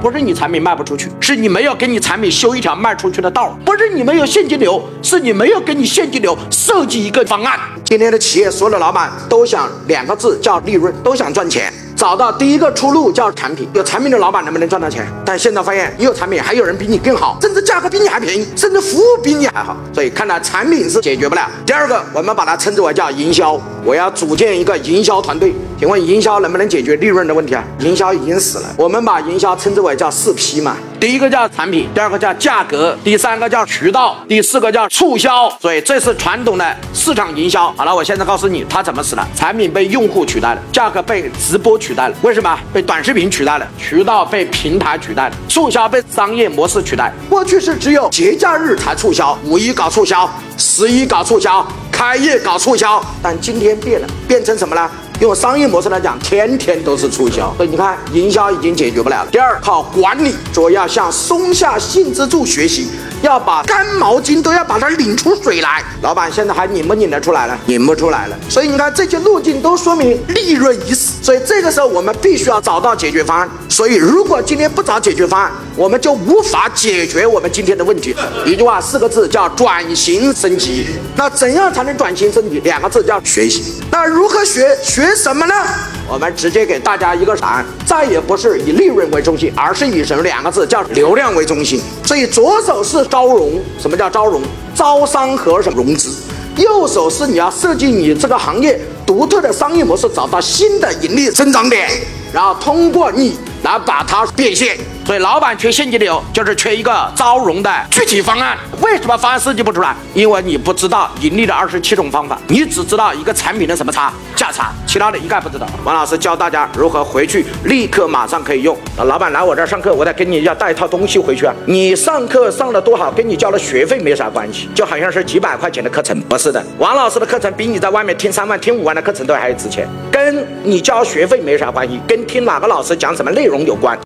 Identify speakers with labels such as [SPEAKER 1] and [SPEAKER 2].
[SPEAKER 1] 不是你产品卖不出去，是你没有给你产品修一条卖出去的道不是你没有现金流，是你没有给你现金流设计一个方案。今天的企业所有的老板都想两个字叫利润，都想赚钱。找到第一个出路叫产品，有产品的老板能不能赚到钱？但现在发现，你有产品，还有人比你更好，甚至价格比你还便宜，甚至服务比你还好。所以看来产品是解决不了。第二个，我们把它称之为叫营销。我要组建一个营销团队。请问营销能不能解决利润的问题啊？营销已经死了。我们把营销称之为叫四 P 嘛。第一个叫产品，第二个叫价格，第三个叫渠道，第四个叫促销。所以这是传统的市场营销。好了，我现在告诉你，它怎么死了？产品被用户取代了，价格被直播取代了。为什么？被短视频取代了，渠道被平台取代了，促销被商业模式取代。过去是只有节假日才促销，五一搞促销，十一搞促销，开业搞促销。但今天变了，变成什么呢？用商业模式来讲，天天都是促销，所以你看，营销已经解决不了。第二，靠管理，主要向松下幸之助学习，要把干毛巾都要把它拧出水来。老板现在还拧不拧得出来了？拧不出来了。所以你看，这些路径都说明利润已死。所以这个时候，我们必须要找到解决方案。所以，如果今天不找解决方案，我们就无法解决我们今天的问题。一句话，四个字叫转型升级。那怎样才能转型升级？两个字叫学习。那如何学？学？什么呢？我们直接给大家一个答案，再也不是以利润为中心，而是以什么两个字叫流量为中心。所以左手是招融，什么叫招融？招商和融资？右手是你要设计你这个行业独特的商业模式，找到新的盈利增长点，然后通过你来把它变现。所以老板缺现金流，就是缺一个招融的具体方案。为什么方案设计不出来？因为你不知道盈利的二十七种方法，你只知道一个产品的什么差价差，其他的一概不知道。王老师教大家如何回去立刻马上可以用。老板来我这儿上课，我得跟你要带一套东西回去啊。你上课上了多好，跟你交的学费没啥关系，就好像是几百块钱的课程，不是的。王老师的课程比你在外面听三万、听五万的课程都还值钱，你交学费没啥关系，跟听哪个老师讲什么内容有关。